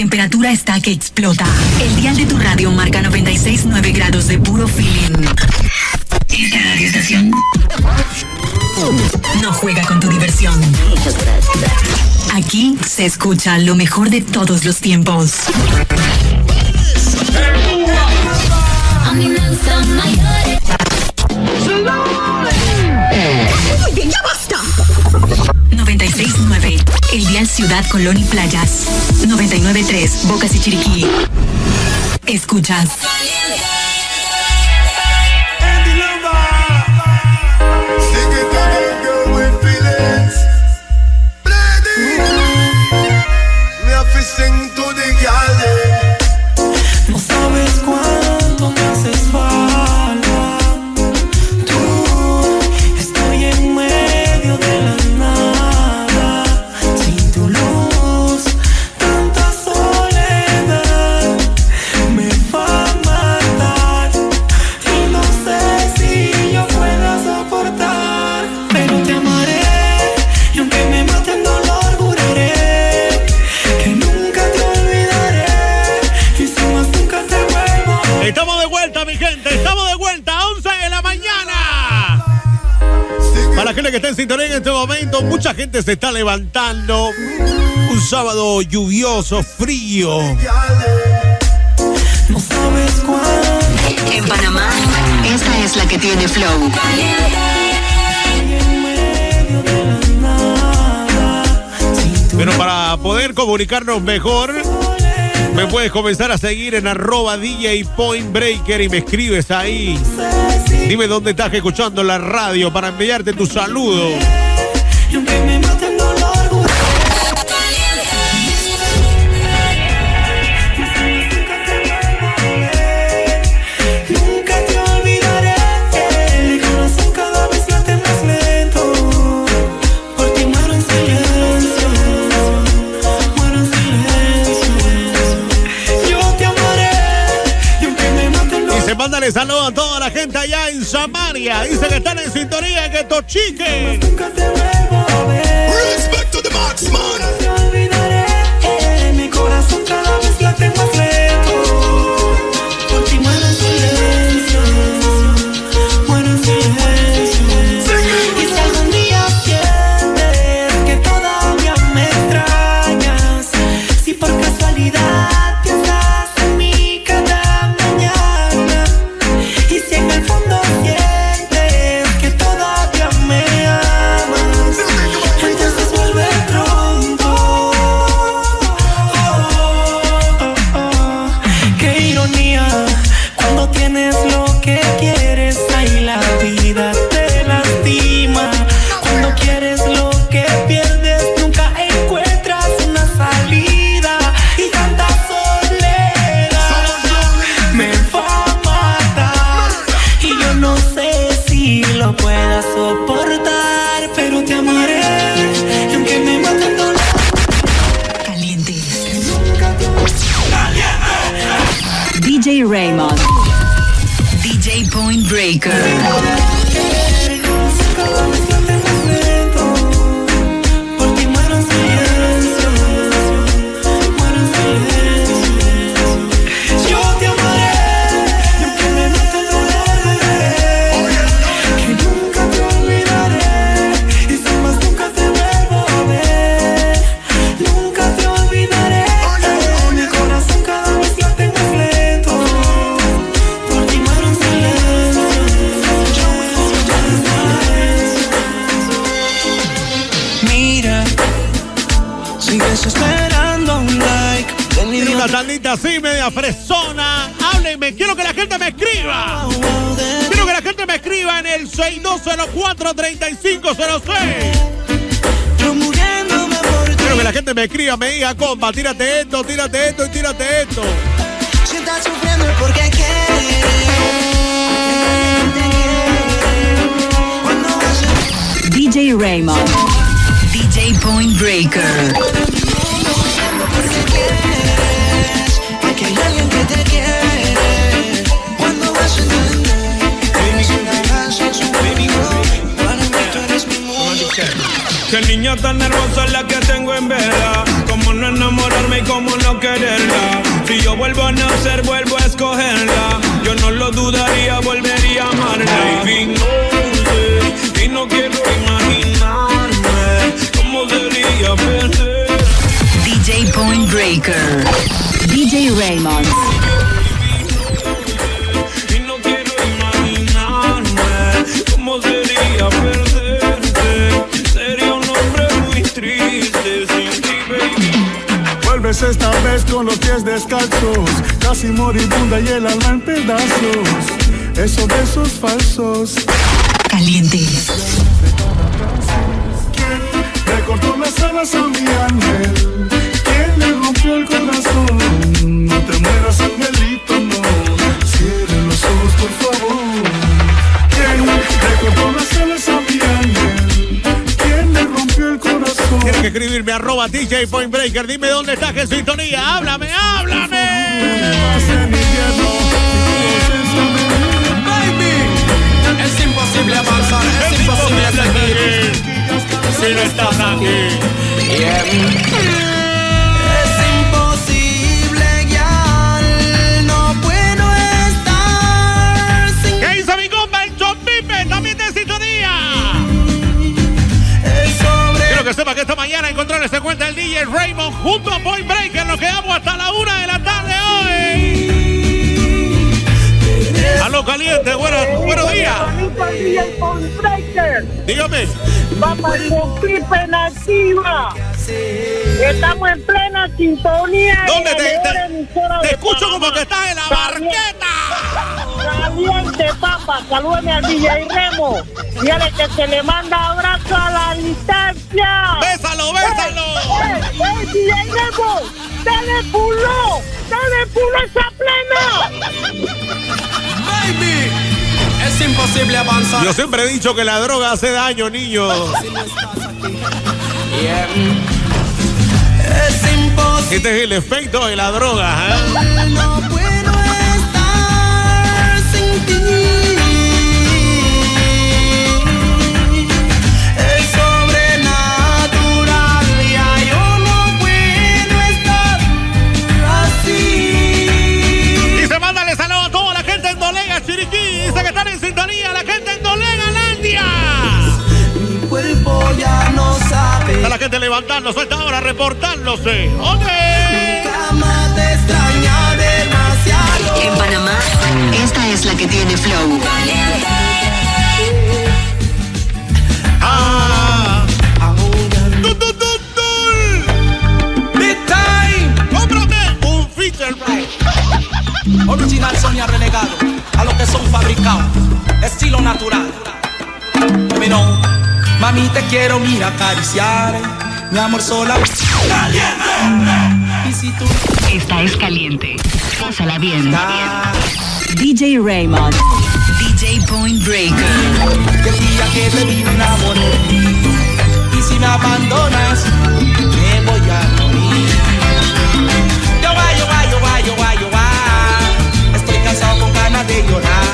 temperatura está que explota. El dial de tu radio marca 96.9 grados de puro feeling. ¿Y la? No juega con tu diversión. Aquí se escucha lo mejor de todos los tiempos. Ciudad Colón y Playas. 993 Bocas y Chiriquí. Escuchas. en sintonía en este momento. Mucha gente se está levantando. Un sábado lluvioso, frío. En Panamá, esta es la que tiene flow. Pero para poder comunicarnos mejor, me puedes comenzar a seguir en arroba DJ Point Breaker y me escribes ahí. Dime dónde estás escuchando la radio para enviarte tu saludo. Ese saludo a toda la gente allá en Samaria. Dice que están en sintonía, que tochique. Nunca te vuelvo. Respect to the max, man. Te olvidaré. Eh, mi corazón cada vez la tengo más escríbame, hija, compa, tírate esto, tírate esto y tírate esto. DJ Raymond. DJ Point Breaker. Qué niña tan hermosa es la que tengo en vela. Cómo no enamorarme y cómo no quererla. Si yo vuelvo a nacer, vuelvo a escogerla. Yo no lo dudaría, volvería a amarla. Baby, no sé, y no quiero imaginarme cómo debería perder. DJ Point Breaker. DJ Raymond. Vuelves esta vez con los pies descalzos, casi moribunda y el alma en pedazos. Esos besos falsos. Caliente. ¿Quién le cortó las alas a mi ángel? ¿Quién le rompió el corazón? No te mueras, angelito, no. Cierre los ojos, por favor. ¿Quién le cortó las alas a que escribirme arroba DJ Point Breaker. Dime dónde estás en sintonía. Háblame, háblame. Baby, es imposible avanzar, es imposible seguir. Si no estás aquí. Es que sepa que esta mañana encontrarle se cuenta el DJ Raymond junto a Point Breaker. Nos quedamos hasta la una de la tarde hoy. Aló caliente, buenos, buenos días. Dígame. Vamos a pena activa. Estamos en plena sintonía. ¿Dónde en te, te- escucho como que estás en la barqueta? Caliente, papá. Salúdeme al DJ Remo. Dígale que se le manda abrazo a la distancia. Bésalo, bésalo. ¡Eh, eh, DJ Remo! ¡Dale pulo! ¡Dale pulo esa plena! Baby, es imposible avanzar. Yo siempre he dicho que la droga hace daño, niños. Yeah. Es imposible. Este es el efecto de la droga. ¿eh? Levantándose a esta hora, reportándose. ¡Ok! Cama te extraña demasiado. En Panamá, esta es la que tiene flow. Ah. Big time. ¡Cómprame un feature right! Original Sonia relegado a lo que son fabricados. Estilo natural. Mami, no. Mami, te quiero, mira, acariciar. Mi amor sola. Y si tú Esta es caliente. Pásala bien. DJ Raymond. DJ Point Breaker. Que el día que te vi me enamoré. Y si me abandonas, me voy a morir. Yo va, yo va, yo va, yo va, yo va. Estoy cansado con ganas de llorar.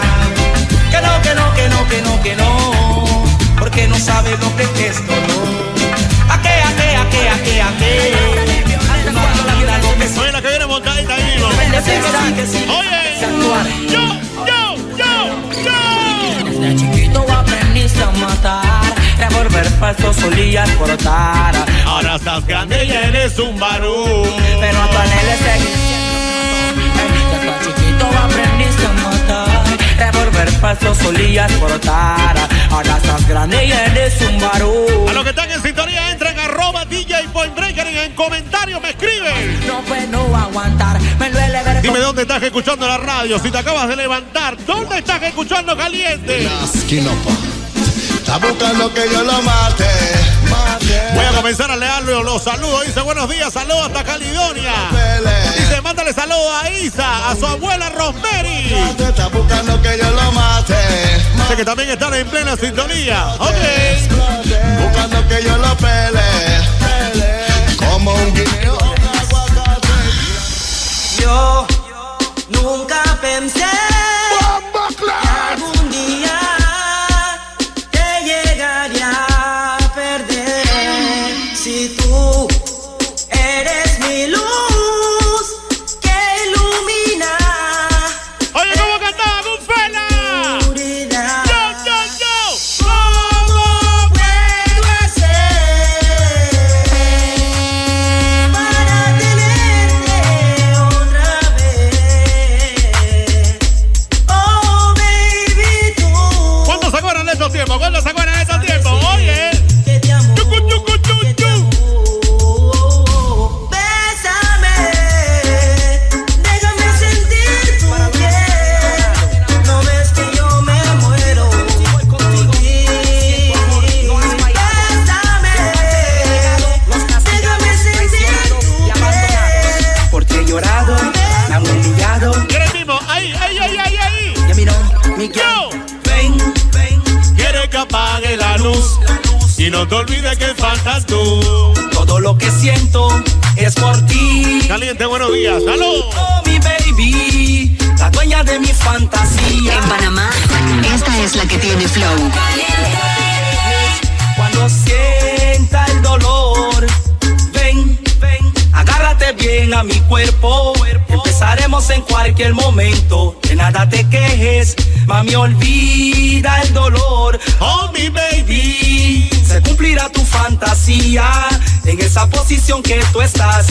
Que no, que no, que no, que no, que no. Porque no sabes lo que es esto, no. ¿A qué, a qué, a qué, a qué, a qué? Que sí. Oye, actuar. yo, yo, yo, yo. Desde chiquito aprendiste a matar, revolver falsos solías cortar. Ahora estás grande y eres un barú. Pero a tu anhelo seguir siendo. Desde chiquito aprendiste a matar, revolver falsos solías cortar. Ahora estás grande y eres un barú. A los que están en sintonía, entren a arroba DJ Point Breaker y en comentarios me escriben. No puedo aguantar, me duele Dime dónde estás escuchando la radio. Si te acabas de levantar, ¿dónde estás escuchando caliente? Está buscando que yo lo mate. Voy a comenzar a leerlo los saludos. Dice buenos días, saludos hasta Caledonia. Pele. Dice mándale saludos a Isa, a su abuela Rosemary. Está buscando que yo lo mate. Dice que también están en plena sintonía. Ok. Buscando que yo lo pele. Como un guineo. Yo nunca pensé no te olvides que faltas tú. Todo lo que siento es por ti. Caliente, buenos días. ¡Salud! Oh, mi baby, la dueña de mi fantasía. En Panamá, esta es la que tiene flow. Cuando sienta el dolor, ven, ven, agárrate bien a mi cuerpo. Empezaremos en cualquier momento, de nada te quejes, mami, olvida el dolor. Oh, mi baby. Se cumplirá tu fantasía en esa posición que tú estás.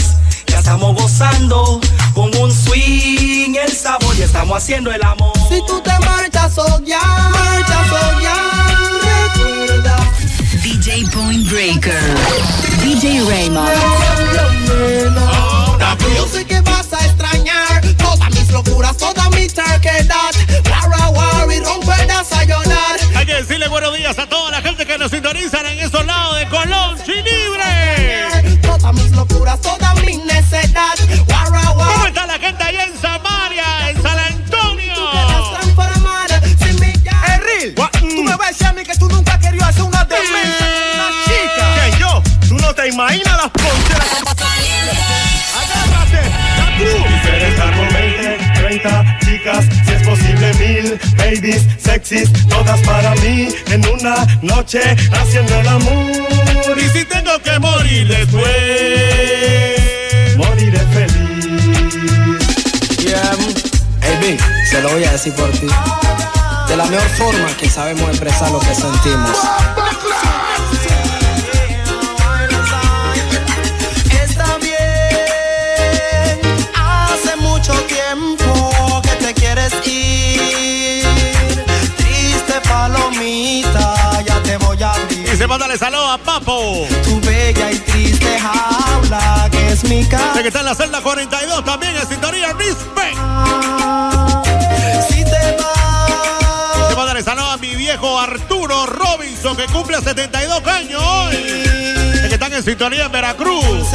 Ya estamos gozando con un swing, el sabor y estamos haciendo el amor. Si tú te marchas, oh ya, marchas, oh ya, recuerda. DJ Point Breaker. DJ Raymond. Yo sé que vas a extrañar todas mis locuras, toda mi terquedad. Guarra y romper a llorar. Hay que decirle buenos días a toda la gente que nos sintonizan mi necedad. Guarra, ¿Cómo guarra. está la gente allá en Samaria, en San Antonio? Quedas sin mi ya. Erril, tú me vas a decir a mí que tú nunca querido hacer una demencia con una chica. Que yo, tú no te imaginas las poncheras. Agárrate, la cruz. Quisiera estar con 20, 30 mil babies sexys, todas para mí en una noche haciendo el amor. Y si tengo que morir después. Moriré feliz. Baby, se lo voy a decir por ti. De la mejor forma que sabemos expresar lo que sentimos. Se mándale saludos a Papo. Tu bella y triste jaula, que es mi casa. que está en la celda 42 también en sintonía Respect. Si te vas, Se mándale saludos a mi viejo Arturo Robinson que cumple 72 años hoy. De que están en sintonía en Veracruz.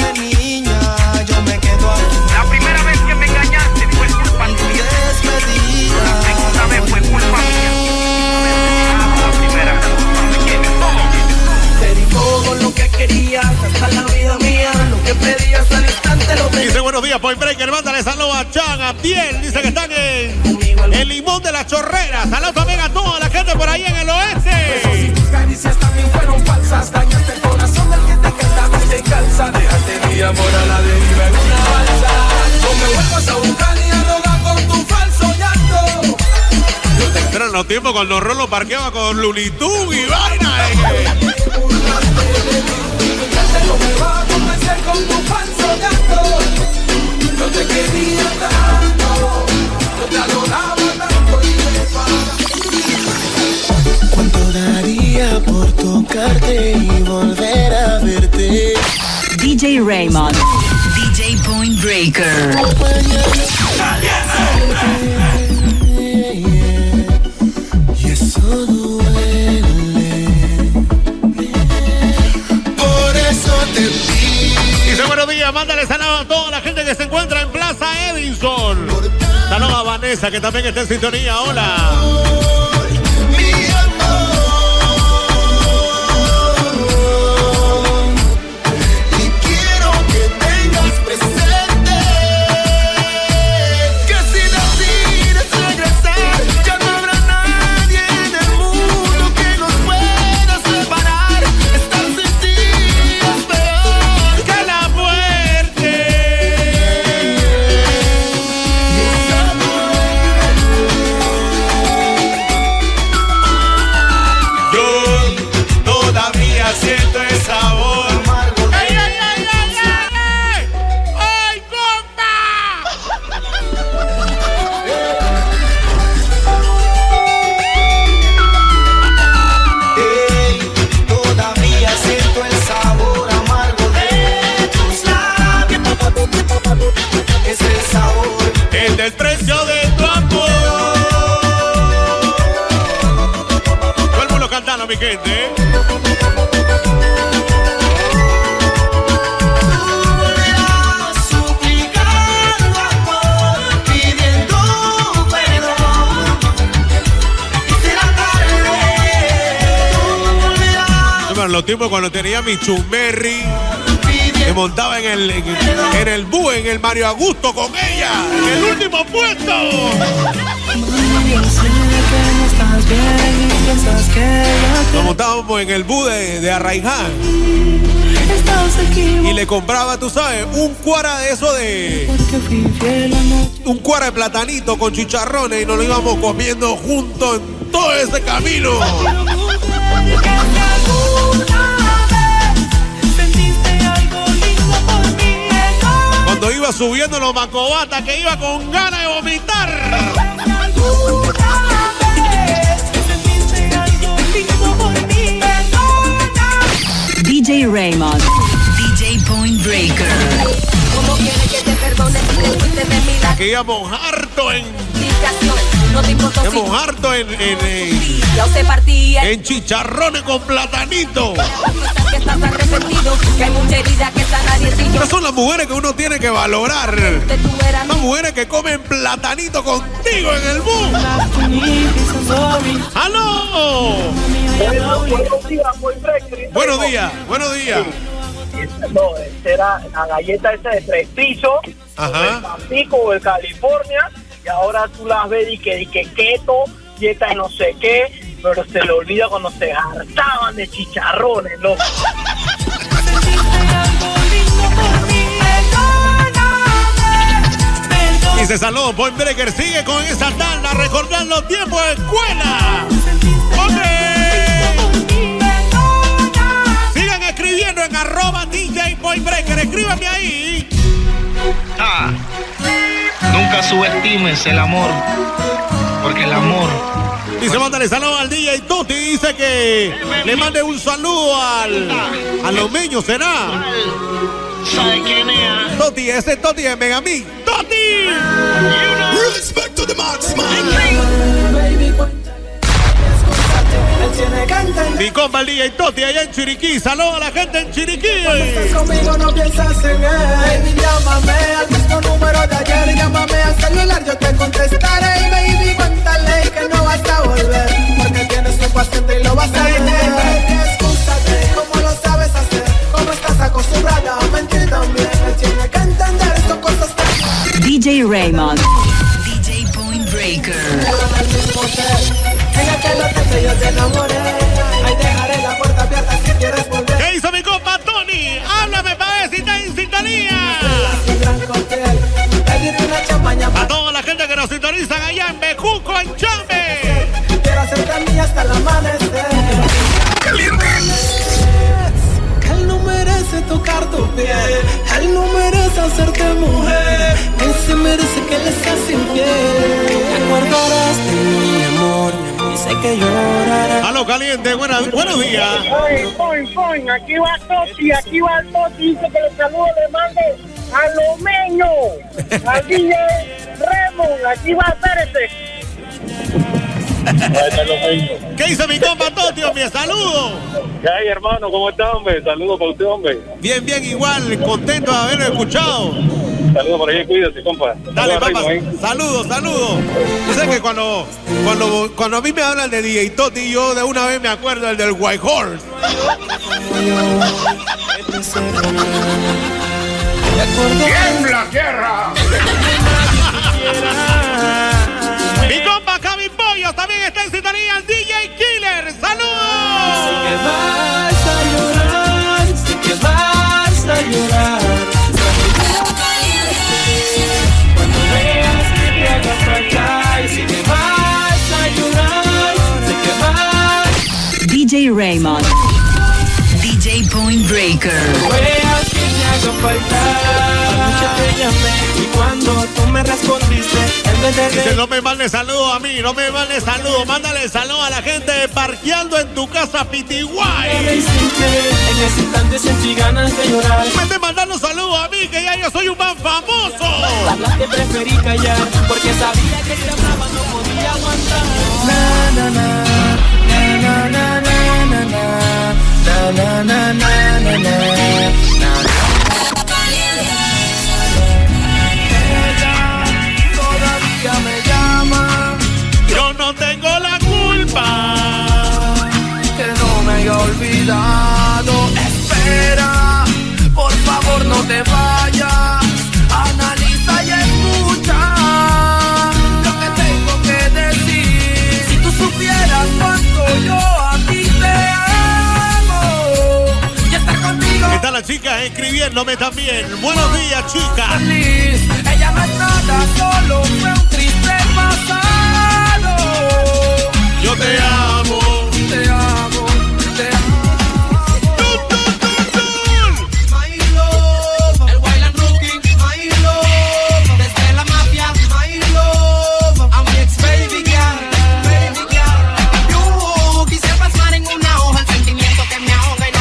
Buenos días, Point Breaker. Mándale saludos a Chan, a Piel. Dice que están en el limón de la chorrera. Saludos también a toda la gente por ahí en el oeste. Tus caricias también fueron falsas. Dañaste el corazón del que te cantaba y te calza. Déjate mi amor a la deriva en una balsa. No me vuelvas a buscar ni a rogar con tu falso llanto. Eran los tiempos cuando Rolo parqueaba con Lulitú y vaina. eh. No me vas a convencer con tu falso llanto. Yo te quería tanto. Yo te adoraba tanto y te ¿Cuánto daría por tocarte y volver a verte? DJ Raymond. DJ Point Breaker. Buenos días, mándale saludos a toda la gente que se encuentra en Plaza Edison. Saludos a Vanessa que también está en sintonía. Hola. Tarde. Bueno, los tiempos cuando tenía mi chumberry. Que montaba en el, en, en el bus, en el Mario Augusto con ella. En el último puesto. Nos montábamos en el bus de, de Arraiján. Y le compraba, tú sabes, un cuara de eso de. Un cuara de platanito con chicharrones y nos lo íbamos comiendo juntos en todo ese camino. Cuando iba subiendo los macobatas que iba con ganas de vomitar. DJ Raymond. DJ Point Breaker. ¿Cómo quieres que te perdone si te fuiste de mi lado? Que íbamos harto en. No te Íbamos harto en, en, en, ya usted partía. en chicharrones con platanito. Estas son las mujeres que uno tiene que valorar. Las mujeres que comen platanito contigo en el bus. ¡Aló! Buenos días. Buenos días, buenos días. No, esta era la galleta esa de tres pisos, el Tampico o el California, y ahora tú las ves y que, y que keto, dieta de no sé qué, pero se le olvida cuando se hartaban de chicharrones, loco. Dice saludos, Point Breaker sigue con esa tanda, recordando los tiempos de escuela. ¡Hombre! Escribiendo en arroba DJ Point Breaker, escríbame ahí. Ah, nunca subestimes el amor, porque el amor Dice, mándale saludos al DJ Toti. Dice que le mande un saludo al, a los niños, ¿será? ¿Sabe quién es? Toti, ese es Toti de Megamix. ¡Toti! Respect to the. Mi compa el DJ Toti allá en Chiriquí. Saludos a la gente en Chiriquí. Conmigo no piensas en él. Baby, llámame al mismo número de ayer. Llámame al celular, yo te contestaré. Baby, cuéntale que no vas a volver. Porque tienes un paciente y lo vas a tener. Baby, excúsate, ¿cómo lo sabes hacer? ¿Cómo estás acostumbrada a mentir también? Él tiene que entender estas cosas DJ Raymond. DJ Point Breaker. Que yo te enamoré. Ahí dejaré la puerta abierta si quieres volver. ¿Qué hizo mi compa Tony? Háblame para ver si está en sintonía. A toda la gente que nos sintonizan allá en Bejuco, en Chambe. Quiero hacerte mía hasta el amanecer. Él no merece tocar tu piel. Él no merece hacerte mujer. Él se merece que le seas infiel. Te acordarás de mi amor. Sé que llorarás. Aló, caliente, buena- buenos días. Oye, Point, Point, aquí va Toti, aquí va Toti, dice que le saludo, le mande a Lomeño, al DJ Raymond, aquí va, espérate. ¿Qué hizo mi compa Toti, hombre? Saludos. ¿Qué hay, hermano? ¿Cómo está, hombre? Saludos para usted, hombre. Bien, bien, igual, contento de haberlo escuchado. Saludos por ahí, cuídate, compa. Dale, papá. ¿eh? Saludos, saludos. Yo sé que cuando, cuando, cuando a mí me hablan de DJ Toti, yo de una vez me acuerdo del del White Horse. ¡Tiembla tierra! Mi compa Javi Pollos también está en sintonía, el DJ DJ Raymond. DJ Point Breaker. y cuando tú me respondiste, Dice, no me mandes saludos a mí, no me mandes saludos, mándale saludos a la gente de Parqueando en tu casa, Pitiguay. En ese instante sentí ganas de llorar. Me estés mandando saludos a mí, que ya yo soy un man famoso. Te preferí callar porque sabía que te hablaba no podía aguantar. Na na na na na na Nanana todavía me llama, yo no tengo la culpa, que no me haya olvidado, espera, por favor no te vayas. Culpa. que no me haya olvidado. oyéndome también. Buenos días, chicas. Ella no es nada, solo fue un triste pasado. Yo te amo. Te amo,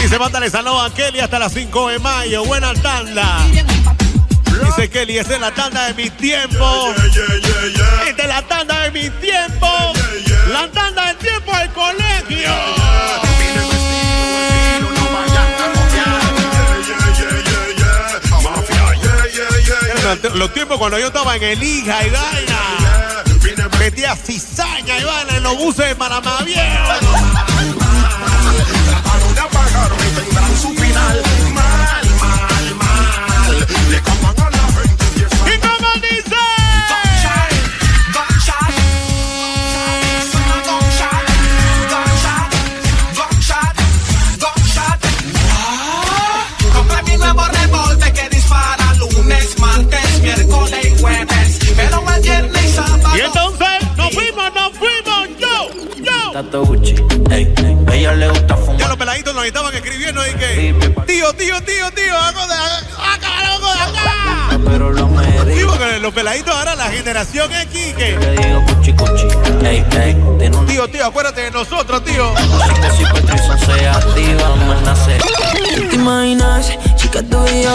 Dice, mándale saludos a Kelly hasta las 5 de mayo. Buena tanda. Dice Kelly, esta es la tanda de mi tiempo. Esta es la tanda de mi tiempo. La tanda del tiempo del colegio. Los tiempos cuando yo estaba en el hija y vaina. Metía cizaña y vaina en los buses de Panamá Viejo. Gucci, ey, ella le gusta Ya los peladitos nos estaban escribiendo y que, tío, tío, tío, tío, hago de acá, hago de acá. Pero lo me Digo que los peladitos ahora, la generación X, que, le digo cuchi cuchi, ey, ey, tiene un tío, tío, acuérdate de nosotros, tío. que si Patricio se activa, me nace. ¿Te imaginas, chica tú y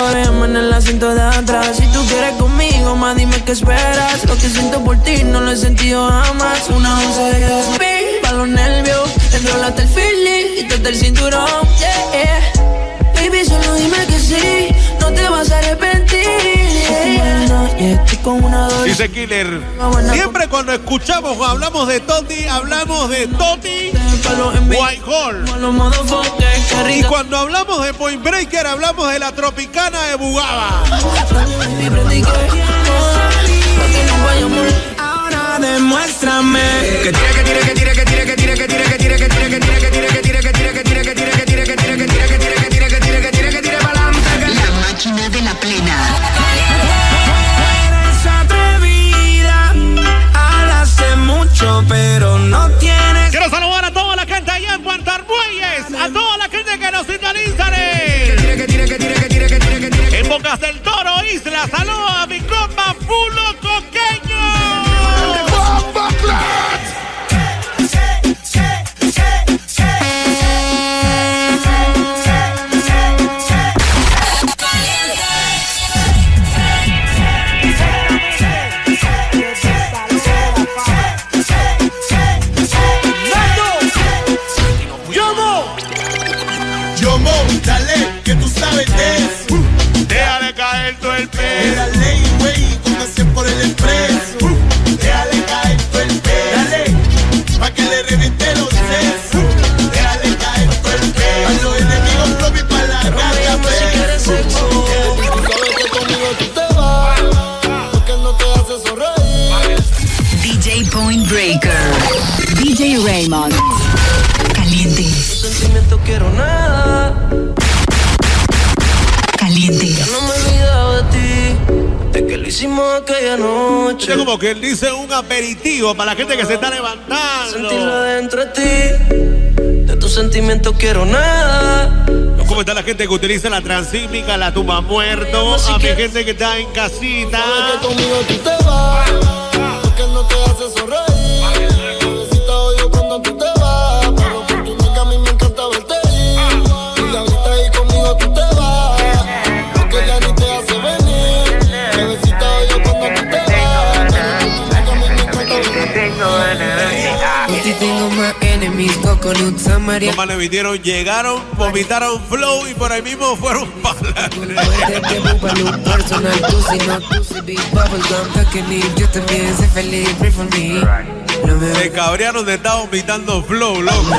en el asiento de atrás. Si tú quieres conmigo, más dime qué esperas. Lo que siento por ti no lo he sentido jamás. Una once de para los nervios. Enrolaste el feeling, quítate el cinturón. Yeah. Dice Killer, siempre cuando escuchamos o hablamos de Toti, hablamos de Toti Whitehall. Y cuando hablamos de Point Breaker, hablamos de la Tropicana de Bugaba. Ahora demuéstrame que tire, que tire, que tire, que tire, que tire, que tire, que tire, que tire, que tire, que utiliza la transísmica, la tumba muerto? A mi gente que está en casita. Los malevitieron, llegaron, vomitaron flow y por ahí mismo fueron palas. Se cabrearon de estar vomitando flow, loco.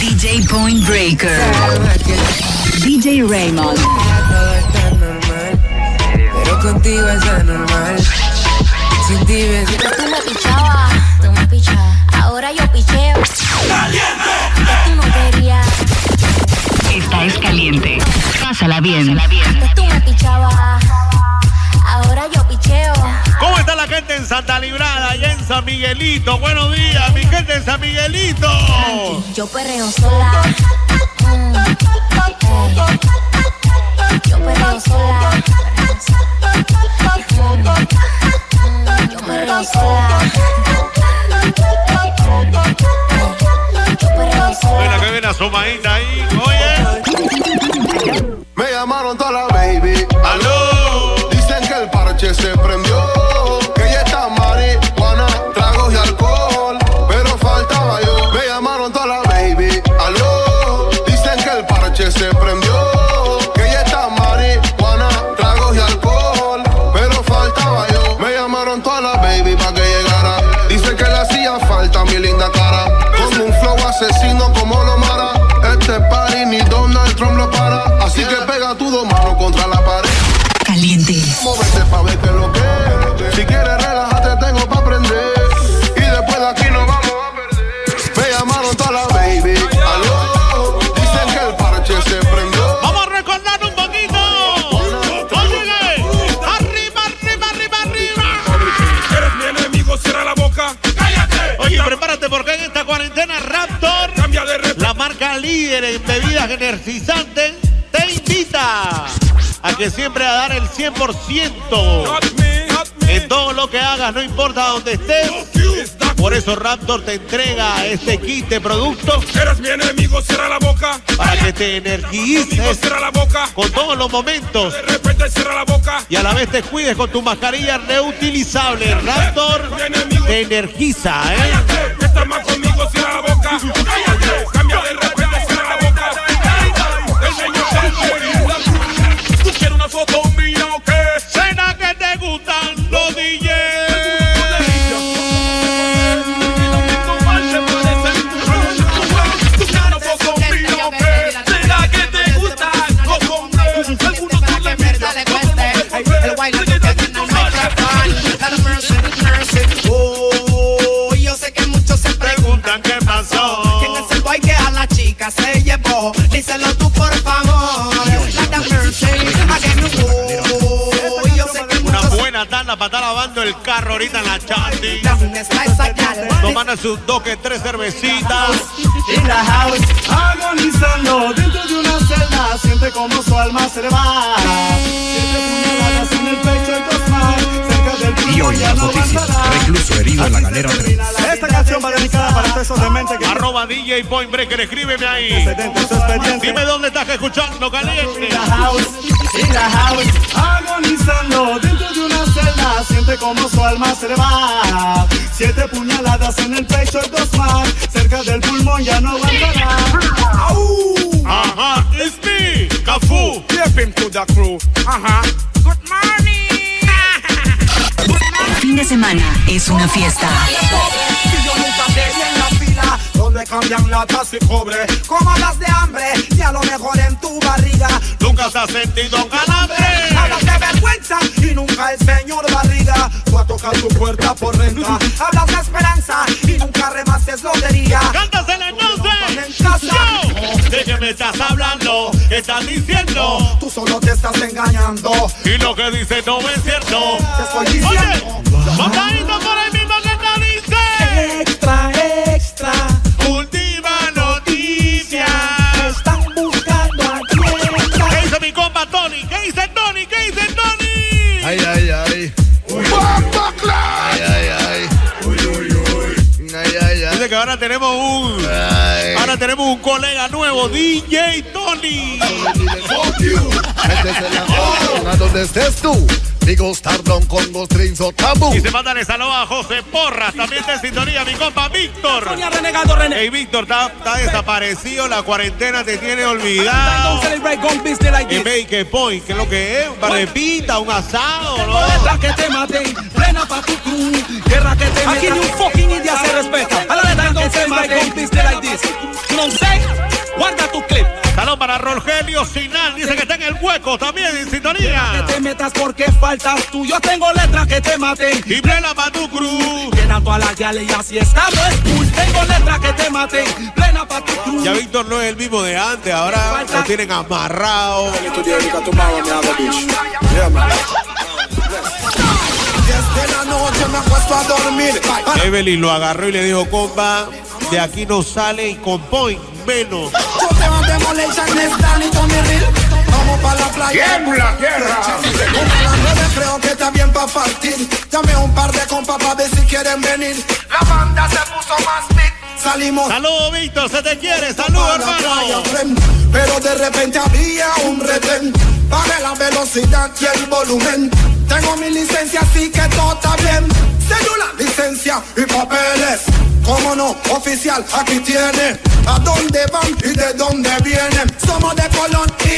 DJ Point Breaker. DJ Raymond. Pero contigo es anormal. Sin ti ves. Tú me pichabas, tú me pichabas. Ahora yo picheo. ¡Caliente! Tú no querías. Pásala bien. Antes tú me pichabas, ahora yo picheo. ¿Cómo está la gente en Santa Librada y en San Miguelito? Buenos días, mi gente en San Miguelito. Yo perreo sola. Mm, ey. Yo perreo sola. Mm, Yo perreo sola. Yo perreo sola. Mira que viene asomadita ahí. Oye. Me llamaron toda la Móvete pa' ver lo que es. Si quieres relajarte tengo pa' aprender. Y después de aquí nos vamos a perder. Me llamaron toda la baby. Aló. Dicen que el parche se prendió. Vamos a recordar un poquito. Óyele. Arriba, arriba, arriba, arriba. Eres mi enemigo, cierra la boca. ¡Cállate! Oye, prepárate porque en esta cuarentena Raptor, Cambia de repente. la marca líder en bebidas energizantes, te invita a que siempre a dar el 100% Not me, not me. en todo lo que hagas, no importa dónde estés. Por eso Raptor te entrega este kit de productos Eres mi enemigo, cierra la boca. para que te energices cierra la boca. con todos los momentos De repente cierra la boca. y a la vez te cuides con tu mascarilla reutilizable. Raptor te energiza, ¿eh? Cállate. Estás más conmigo, cierra la boca. Cállate. Cambia de foto ahorita en la. Tomando sus dos que tres cervecitas. In the house, agonizando dentro de una celda, siente como su alma se le va. Siete puñaladas en el pecho y dos más, cerca del Y pulmón hoy las noticias, recluso herido en la galera 3. Esos dementes que Arroba DJ Point Breaker, escríbeme ahí. Dime dónde estás escuchando, In caliente. the house, in the house, agonizando dentro de una celda, siente como su alma se le va. Siete puñaladas en el pecho y dos más, cerca del pulmón ya no aguantará. Ajá, it's me, Cafú. Step into the crew. Ajá. Good morning. Fin de semana es una fiesta. Donde cambian latas y cobre como las de hambre y a lo mejor en tu barriga Nunca se ha sentido calambre. Hablas de vergüenza y nunca el señor barriga va a tocar tu puerta por renta. Hablas de esperanza y nunca remates lotería. Cántasela entonces. Yo, ¿de qué me estás hablando? ¿Qué estás diciendo? Tú solo te estás engañando. Y lo que dice no es cierto. Te estoy diciendo. Oye, por el mismo que te dice. Extra, extra. Ay, ay, ay. Ay, ay, ay. Ay, ay, ay. Dice que ahora tenemos un. Ay. Ahora tenemos un colega nuevo, DJ Tony. Métese la mano donde estés tú. Digo Stardom con los drinks o tabú. Y se mandan saludos a José Porras. También está en sintonía mi compa Víctor. Renegado René. Hey, Víctor, está, está desaparecido. La cuarentena te tiene olvidado. En this. Bake Point, ¿qué es lo que es? Un par de pita, un asado, ¿no? Guerra que te maten, plena pa' tu crew. Guerra que te Aquí ni un fucking india se respeta. A la neta, don't celebrate con business like this. I'm saying? Guarda tu clip. Salud para Rogelio Sinal, dice que está en el hueco también en sintonía. Que te metas porque faltas tú. Yo tengo letras que te maten. Y plena Matu Cruz. Llena toda la gala y así estamos cool. Tengo letras que te maten. Plena pa' tu cruz. Ya Víctor no es el mismo de antes, ahora lo tienen amarrado. Desde la noche me acuesto a dormir. Evelyn lo agarró y le dijo, compa, de aquí no sale y con point menos. Te mando Demolition, Stan y Tommy Real. Vamos pa' la playa. ¡Tiembla, tierra! Como a las nueve creo que está bien pa' partir. Llamé a un par de compas pa' ver si quieren venir. La banda se puso más big. Salimos. Saludos, Víctor, se te quiere. Saludos, playa, hermano. Pero de repente había un retén. Bajé la velocidad y el volumen. Tengo mi licencia, así que todo está bien. Cédula, licencia y papeles. Cómo no, oficial, aquí tiene. ¿A dónde van y de dónde vienen? Somos de Colón y...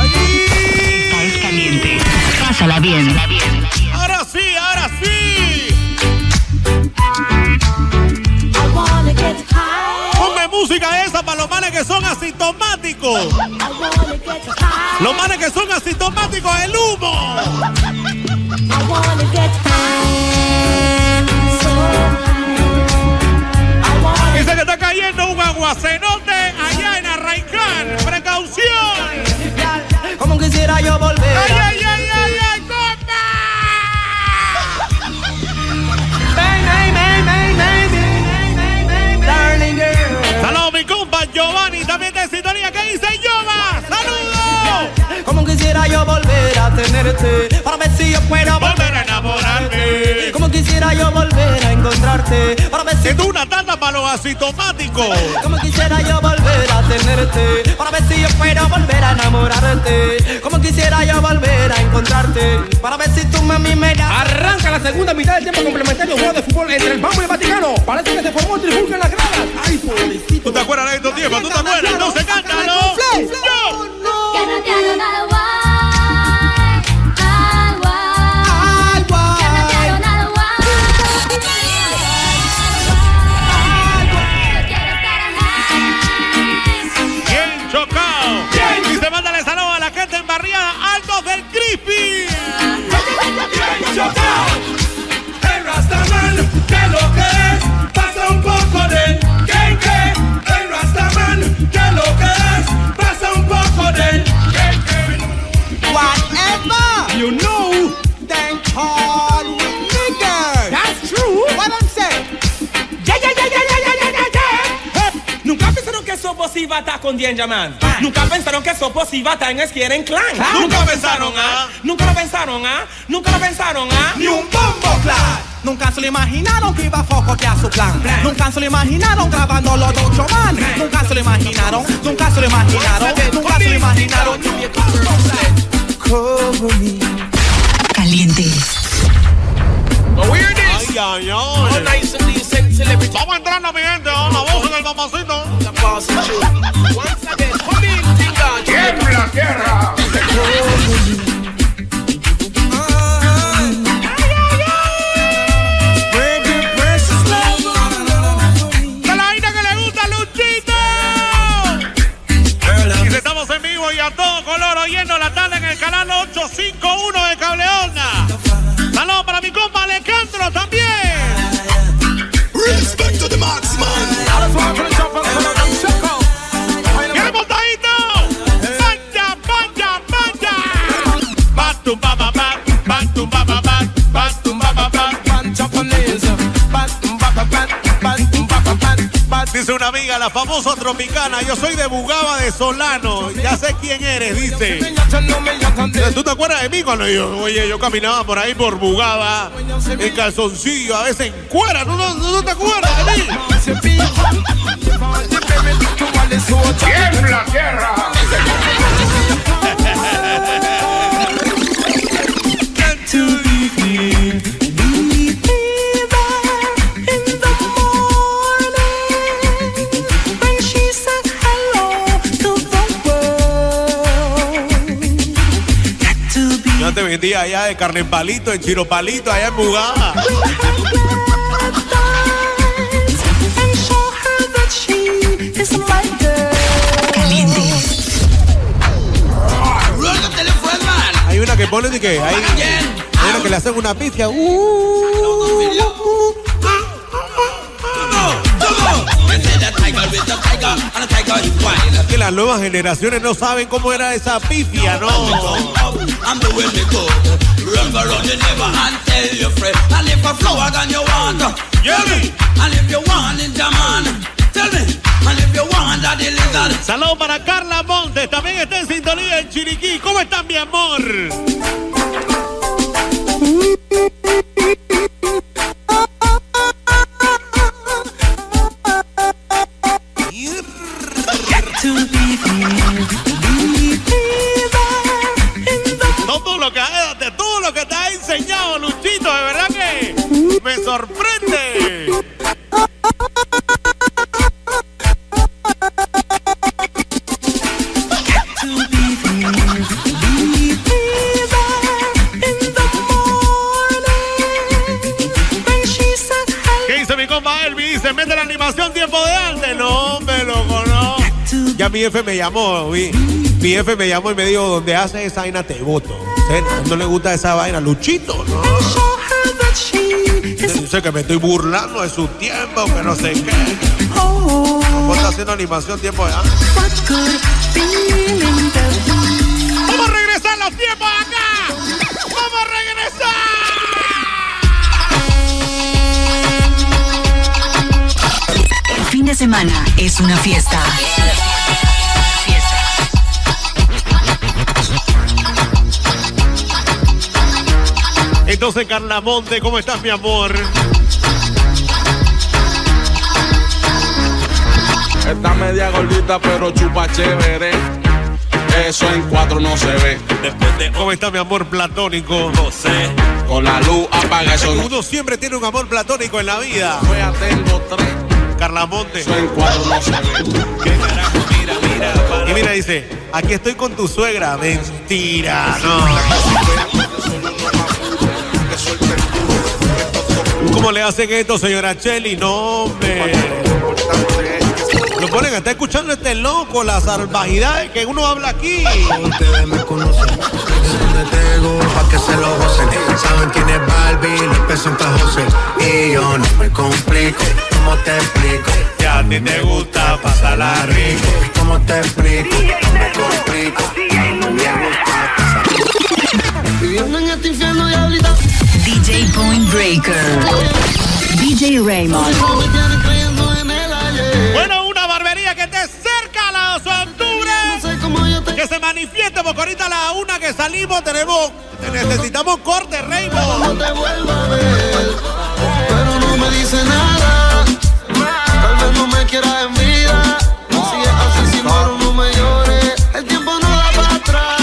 Esta es caliente. Pásala bien. Ahora sí, ahora sí. Ponme música esa para los manes que son asintomáticos. Los manes que son asintomáticos, el humo. Dice que está cayendo un aguacenote allá en Arraicán. Precaución. Como quisiera yo volver. Ay, ay, ay, ay, ay, bang, darling girl. Saludos, mi compa Giovanni, también de sintonía. ¿Qué dice Giova? Tenerte para ver si yo puedo volver a enamorarme. Como quisiera yo volver a encontrarte para ver si Es una tanda para los asintomáticos. Como quisiera yo volver a tenerte para ver si yo puedo volver a enamorarte. Como quisiera yo volver a encontrarte para ver si tú mami me das. Arranca la segunda mitad del tiempo complementario juego de fútbol entre el Bambo y el Vaticano. Parece que se formó un trifulca en las gradas. Ay, pobrecito. ¿Tú te acuerdas de estos tiempos? ¿Tú te acuerdas? Entonces cántalo. ¡Yo! Bien Chocar. Con Danger Man. Nunca pensaron que Sopo iba a estar en Skieren Clan. Nunca pensaron, ¿ah? Nunca lo pensaron, ¿ah? Nunca lo pensaron, ¿ah? Ni un bombo clap. Nunca se lo imaginaron que iba a focotear su plan. Nunca se lo imaginaron grabando los dos man. Nunca se lo imaginaron, nunca se lo imaginaron, nunca se lo imaginaron. Caliente. Ay, ay, ay. Vamos entrando, mi gente. a La voz del mamacito. Once again, come in, ¡Tiembla tierra! La famosa tropicana, yo soy de Bugaba de Solano, ya sé quién eres, dice. ¿Tú te acuerdas de mí cuando yo, oye, yo caminaba por ahí por Bugaba, en calzoncillo, a veces en cuera, ¿tú no, no te acuerdas de mí? Tiembla tierra. te vendía allá de carne en palito, en chiro palito, allá en Bugada. Hay una que pone y que hay, una que le hacen una pizca. Uh, uh, uh, uh. que las nuevas generaciones no saben cómo era esa pifia, ¿no? I'm the way me go. And tell your friend. And if a flower than you want, me. And if you want it, man, tell me. And if you want that the lizard. Saludos para Carla Montes, también está en sintonía en Chiriquí. ¿Cómo estás, mi amor? Mi jefe me llamó, vi. Mi jefe me llamó y me dijo, donde haces esa vaina te voto. No le gusta esa vaina, Luchito, ¿no? Dice que me estoy burlando de su tiempo, que no sé qué. ¿Cómo está haciendo animación tiempo de antes? ¡Vamos a regresar los tiempos acá! ¡Vamos a regresar! El fin de semana es una fiesta. Entonces, Carla Monte, ¿cómo estás, mi amor? Está media gordita, pero chupa chévere. Eso en cuatro no se ve. ¿Cómo está mi amor platónico? José. Con la luz apaga eso. no- Uno siempre tiene un amor platónico en la vida. Ya tengo tres. Carla Monte. Eso en cuatro no se ve. Y mira, dice, aquí estoy con tu suegra. Mentira, no. ¿Cómo le hacen esto, señora Chelly? No, hombre. Lo ponen, está escuchando este loco, las salvajidades que uno habla aquí. Ustedes me conocen, tengo pa' que se lo gocen. Saben quién es Barbie, pesos pa' José. Y yo no me complico, ¿cómo te explico? Ya a ti te gusta pasarla rico. ¿Cómo te explico? No me complico. No me gusta pasarla Viviendo en este infierno, diablita. DJ Point Breaker. DJ Raymond. Bueno, una barbería que esté cerca a los octubre. Que se manifieste, porque ahorita a la una que salimos tenemos, necesitamos corte, Raymond. Pero no me dice nada. Tal vez no me quiera en vida. Si es así, si muero, no me llores. El tiempo no da para atrás.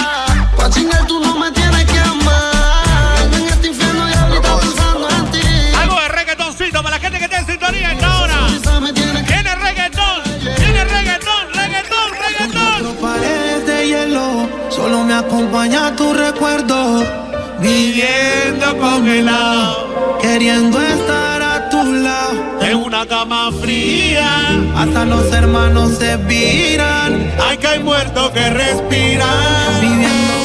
Acompaña tu recuerdo. Viviendo congelado, queriendo estar a tu lado. En una cama fría, hasta los hermanos se viran. Hay que hay muertos que respiran. Viviendo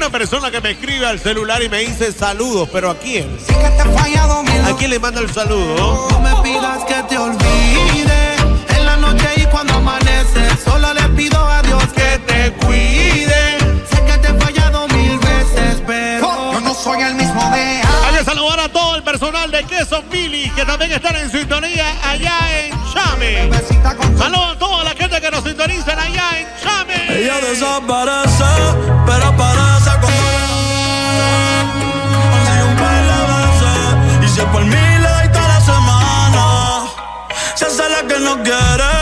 una persona que me escribe al celular y me dice saludos, pero ¿a quién? Sé que te he fallado mil ¿A quién le manda el saludo? No me pidas que te olvide. En la noche y cuando amanece, solo le pido a Dios que te cuide. Sé que te he fallado mil veces, pero yo no soy el mismo de Hay que saludar a todo el personal de Queso Mili que también están en sintonía allá en Chame. Saludos a toda la gente que nos sintonizan allá en Chame. Ella desaparece, no quiere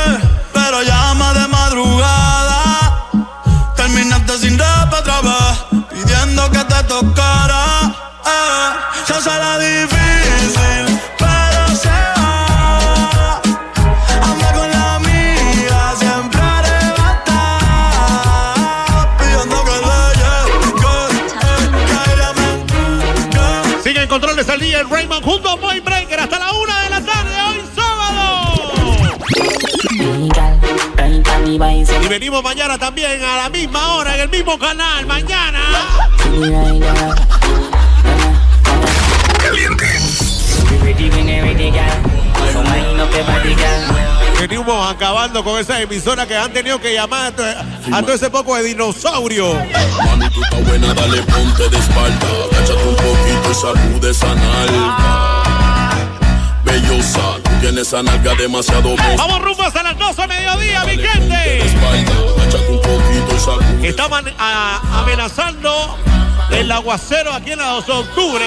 Y venimos mañana también a la misma hora en el mismo canal. Mañana. Venimos acabando con esas emisoras que han tenido que llamar a to- a todo ese poco de dinosaurio. Mami, tú estás buena, dale ponte de espalda. Agáchate un poquito y sacude esa nalga. Bellosa, tú tienes esa nalga demasiado mosca. Vamos rumbo hasta las 12 de mediodía, mi gente. Espalda. Estaban a- amenazando el aguacero aquí en la 2 de octubre.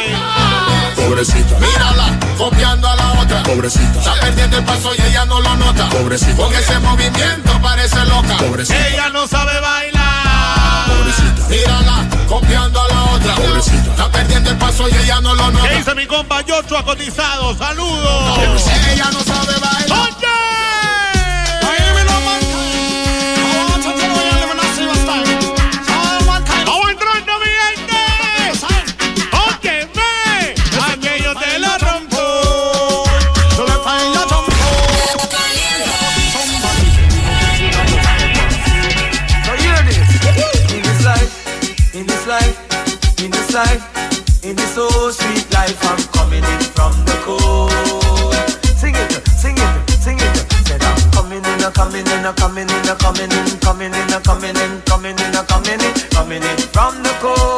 Pobrecita. Mírala, copiando a la otra. Pobrecita. Está perdiendo el paso y ella no lo nota. Pobrecita. Con ese movimiento parece loca. Pobrecita. Ella no sabe bailar. Pobrecita. Mírala, copiando a la otra. Pobrecita. Está perdiendo el paso y ella no lo nota. ¿Qué dice mi compa Yocho cotizado? ¡Saludos! Ella no life, in this so sweet life, I'm coming in from the cold. Sing it, sing it, sing it. Said I'm coming in, I'm coming in, I'm coming in, I'm coming in, coming in, I'm coming in, coming in, I'm coming in, coming in from the cold.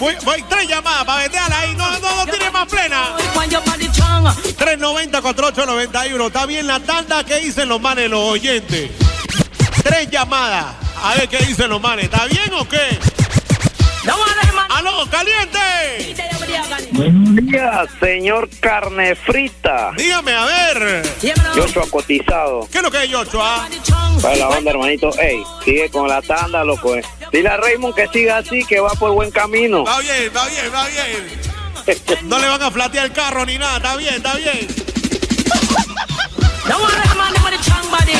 Voy, voy tres llamadas para venderla ahí. No, no, no tiene más plena. when your body strong. 390 4891 Está bien la tanda que dicen los manes, los oyentes. Tres llamadas. A ver qué dicen los manes. ¿Está bien o qué? ¡Aló, caliente! Buenos días, señor carne frita. Dígame, a ver. Yocho cotizado. ¿Qué es lo que es Yocho, ah? Para la banda, hermanito. Ey, sigue con la tanda, loco. eh. Dile a Raymond que siga así, que va por buen camino. Va bien, va bien, va bien. No le van a flatear el carro ni nada. Está bien, está bien. No one of the man with the strong body.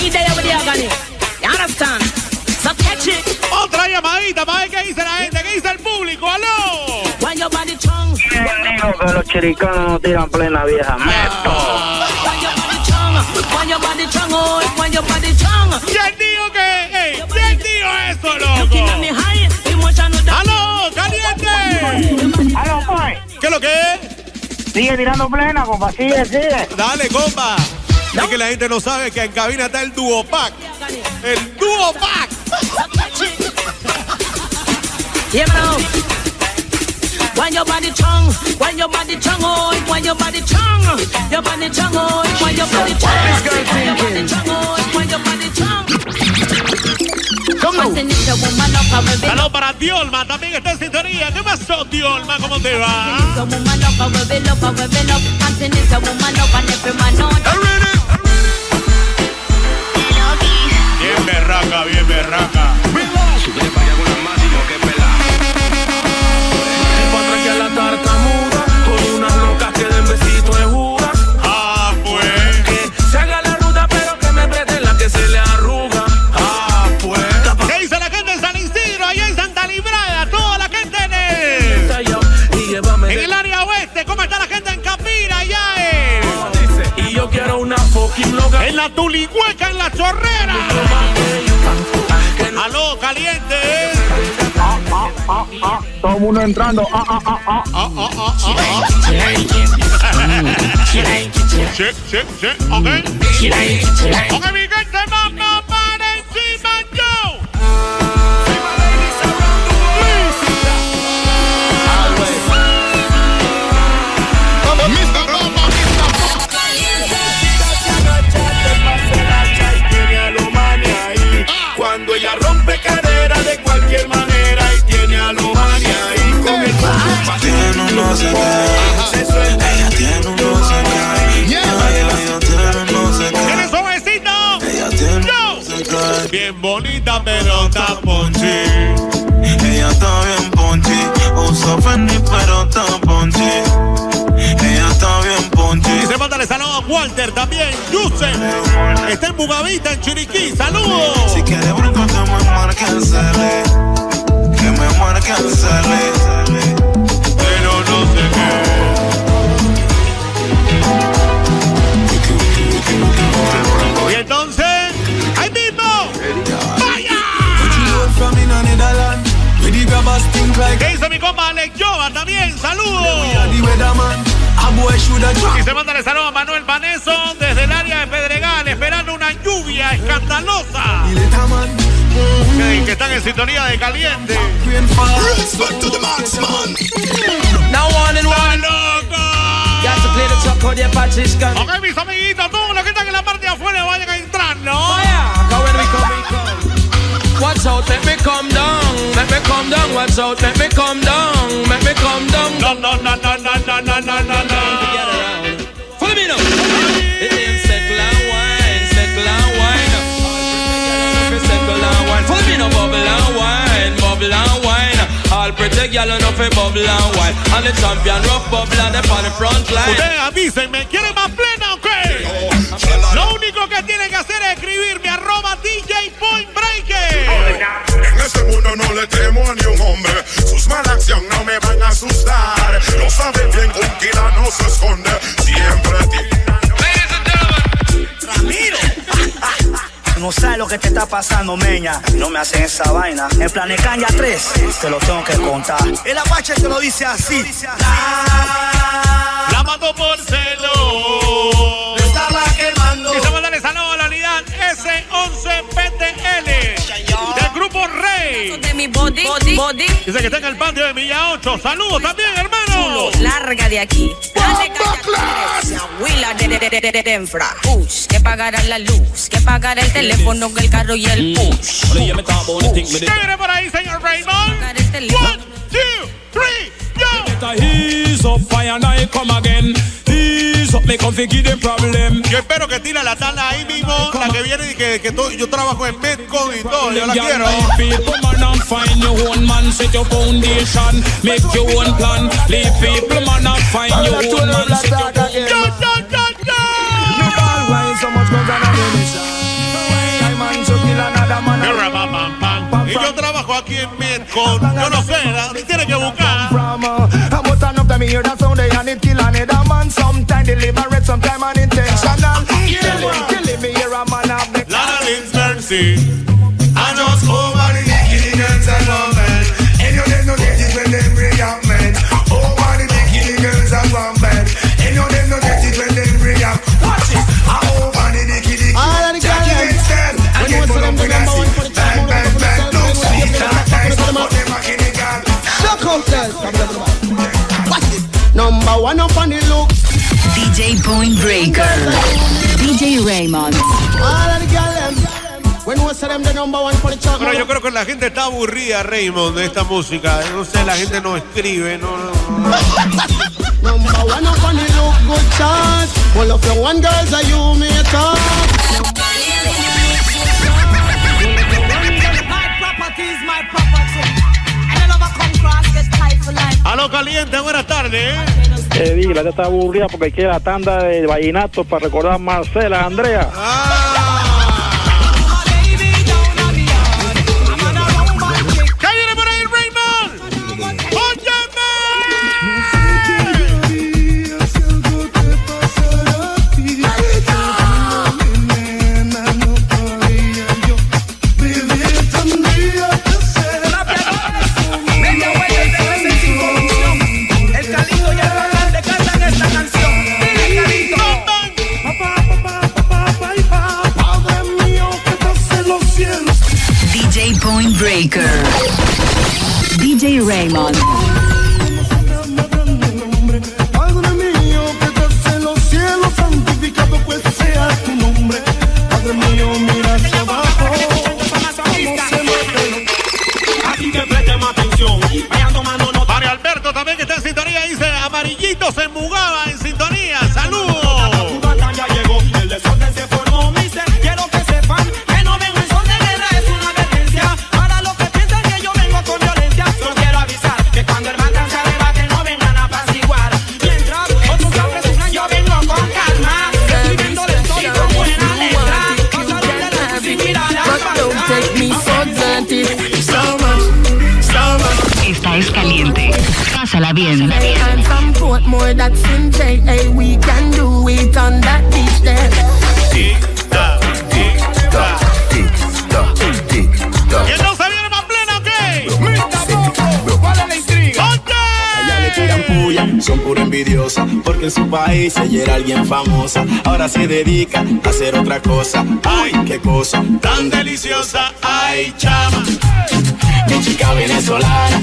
He there with the agony. You understand? So catch it. Otra llamadita para ver qué dice la gente, qué dice el público. ¡Aló! When your body strong. Digo que los chiricanos no tiran plena vieja. When your body strong. When your body strong. When your body strong. Sigue tirando plena, compa. Sigue, sigue. Dale, compa. Es que la gente no sabe que en cabina está el Duopac. El Duopac. Yeah, me know. When your body strong, when your body strong, oh, when your body strong, your body strong, oh, when your body strong, your body strong, oh, when your body strong. Saludos para Diolma, también está en sintonía. ¿Qué pasó, Diolma? ¿Cómo te va? Bien berraca, bien berraca. Sube para allá con la Mundo entrando. Ah, ah, ah, ah. Ah, ah, ah, ah, ah. Check, check, check. Ok. Ok, mi gente, no sé qué. Ella tiene un no sé qué. Ella tiene un no sé qué. ¿Tienes suavecito? Ella tiene un no sé qué. Bien bonita, pero está ponchi. Ella está bien ponchi. Usa Fendi, pero está ponchi. Ella está bien ponchi. Y se manda el saludo a Walter también. Yusef. Está en Bugavita, en Chiriquí. Saludos. Si quieres bronco, me marque el Que me marque el y entonces, ahí mismo. ¡Vaya! ¿Qué hizo mi compa Alex Jova también? ¡Saludos! Y se manda el saludo a Manuel Vaneso desde el área de Pedregal, esperando una lluvia escandalosa. Que, que están en sintonía de caliente. Gun. Ok, mis amiguitos, todos los que están en la parte de afuera vayan a entrar, ¿no? Watch out, let me come down. Let me come down. Watch out, let me come down. Let me come down. No, no, no, no, no, no, no, no, no, no. Pretty girl enough for bubble and wine. And the champion rough bubble and on the front line. Ustedes avísenme, ¿quieren más plena o qué? Lo único que tienen que hacer es escribirme arroba DJ Point Breaker. En este mundo no le temo a ni un hombre. Sus malas acciones no me van a asustar. Lo sabe bien, un kila no se esconde. Siempre tiene. No sabes lo que te está pasando, meña. No me hacen esa vaina. En Planecanya 3, te lo tengo que contar. El Apache te lo dice así. La mató por celo. Mi body, body, body. Dice que está en el patio de Villa 8. Saludos también, hermano. Larga de aquí. Huila de, de, de, de, de, de infra. Push, que pagará la luz, que pagará el teléfono, el carro y el push. ¿Qué viene por ahí, señor Raymond? One, two, three, Ease up, fire and I come again. Ease up, me come fi give them problem. Yo espero que tire la tanda ahí mismo, la que viene y que, que todo- yo trabajo en Medcon y todo, yo la quiero. People man and find your own man, set your foundation, make your own plan. Leave people man and find your own man, set your foundation. Mira, pam, pam, pam. Y yo trabajo aquí en Medcon, yo no sé, hear that sound they and it kill another man. Sometime deliberate, sometime unintentional. Killing, killing me hear a man have the Lana Lynn's Mercy. one up on the look. DJ Point Breaker. DJ Raymond. Bueno, yo creo que la gente está aburrida, Raymond, de esta música. No sé, la gente no escribe, no. no. A lo caliente, buenas tardes. ¿eh? Eh, di, la está aburrida porque quiere la tanda de vallenato para recordar a Marcela, Andrea. ¿Qué DJ Raymond. There. ¿Y entonces viene más plena o qué? ¿Cuál es la intriga? A ella le tiran puya, son pura envidiosa, porque en su país ella era alguien famosa. Ahora se dedica a hacer otra cosa. Ay, qué cosa tan deliciosa. Ay, chama, mi chica venezolana.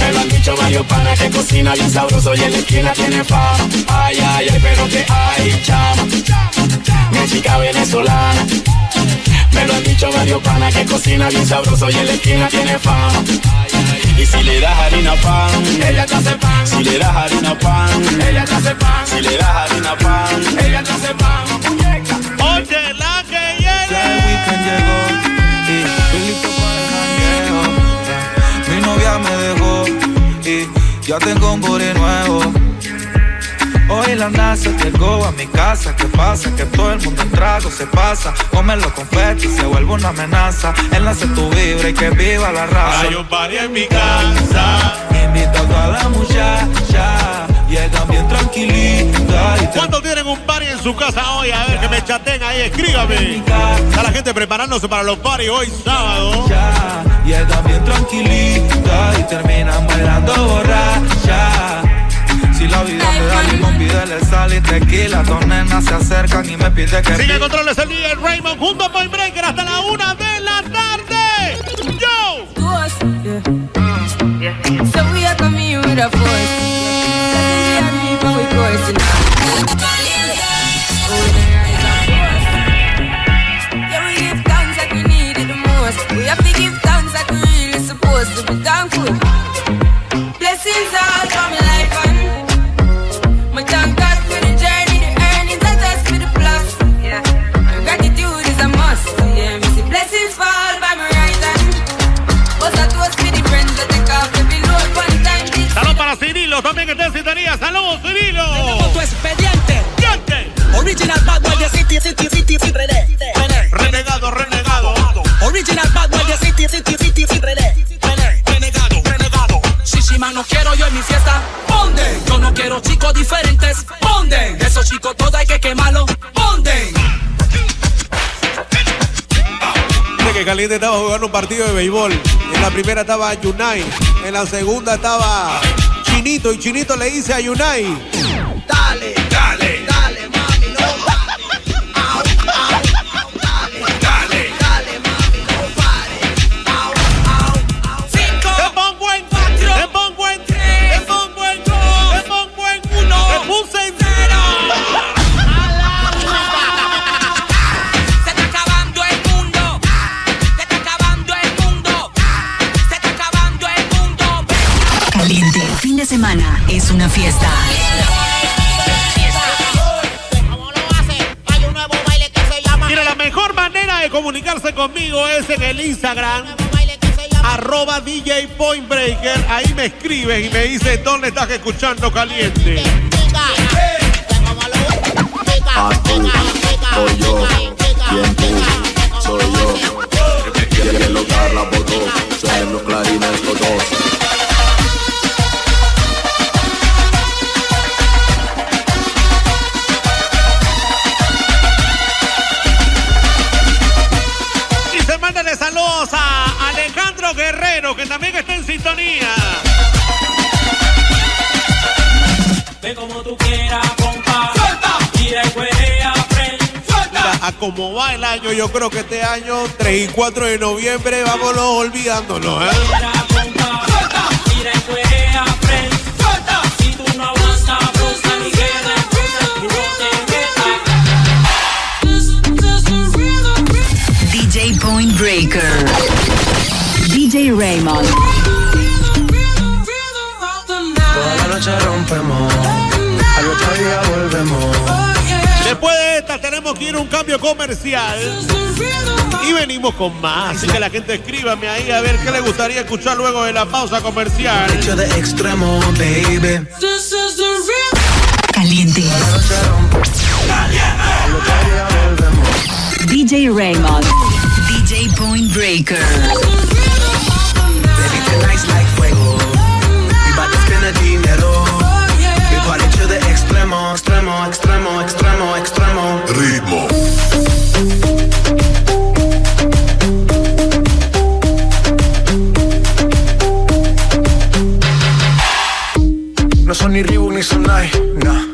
Me lo han dicho varios panas que cocina bien sabroso y en la esquina tiene fama. Ay, ay, ay, pero que ay, chama, mi chica venezolana. Me lo han dicho varios panas que cocina bien sabroso y en la esquina tiene fama. Y si le das harina pan, ella te hace pan. Si le das harina pan, ella te hace pan. Si le das harina pan, ella te hace pan. Y ya tengo un body nuevo. Hoy la NASA llegó a mi casa. ¿Qué pasa? Que todo el mundo en trago se pasa. Come los confetis se vuelve una amenaza. Enlace tu vibra y que viva la raza. Hay un party en mi casa. Invita a toda la muchacha. Llegan bien tranquilita. Y ¿Cuántos tienen un party en su casa hoy? A ver, que me chaten ahí, escríbame. Está la gente preparándose para los parties hoy sábado. Ya. Llegan bien tranquilita. Y terminan bailando borracha. Si la vida te da limón, pídele sal y tequila. Dos nenas se acercan y me pide que Sigue controles el día Raymond junto a Point Breaker hasta la una de la tarde. Yo. So we are coming with a force. Thankful. Blessings all for my life and my thank God for the journey, the earnings are just for the plus. Yeah, gratitude is a must. Yeah, me see blessings fall by my right hand. But that was for the friends that take off every load one time. Saludos para Cirilo, también que tu expediente. Original bad boy de City, City, City. Renegado, renegado. Original bad boy de City, City, no quiero yo en mi fiesta. Ponden. Yo no quiero chicos diferentes. Ponden. Esos chicos todos hay que quemarlos. Ponden. Dice que Caliente estaba jugando un partido de béisbol. En la primera estaba Yunai. En la segunda estaba Chinito. Y Chinito le dice a Yunai. Dale, es en el Instagram. Arroba DJ Point Breaker. Ahí me escribes y me dices dónde estás escuchando caliente. Soy yo, quien tú, soy yo. Lograr la voto, suenan los clarines todos. Saludos a Alejandro Guerrero, que también está en sintonía. Ve como tú quieras, compa. Suelta. Tira y. Mira, a como va el año, yo creo que este año, 3 y 4 de noviembre, vámonos olvidándolo, ¿eh? Raymond. Toda la noche rompemos, al otro día volvemos. Después de esta tenemos que ir a un cambio comercial y venimos con más. Así que la gente escríbame ahí a ver qué le gustaría escuchar luego de la pausa comercial. Hecho de extremo, baby. Caliente. DJ Raymond. DJ Point Breaker. Burning nights like fuego. We bout to spend the dinero. Mi hecho de extremo, extremo, extremo, extremo, extremo. Ritmo. No son ni Reebok ni Sonai, no.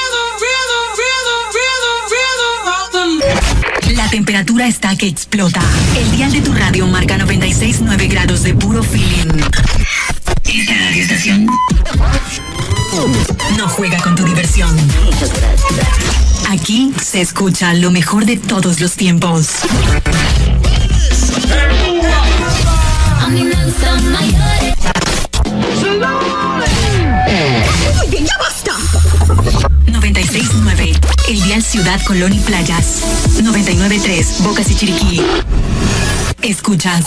temperatura está que explota. El dial de tu radio marca 96.9 grados de puro feeling. Esta radioestación no juega con tu diversión. Aquí se escucha lo mejor de todos los tiempos. Oye, ya basta. 96.9 El Dial Ciudad Colón y Playas. 99.3 Bocas y Chiriquí. Escuchas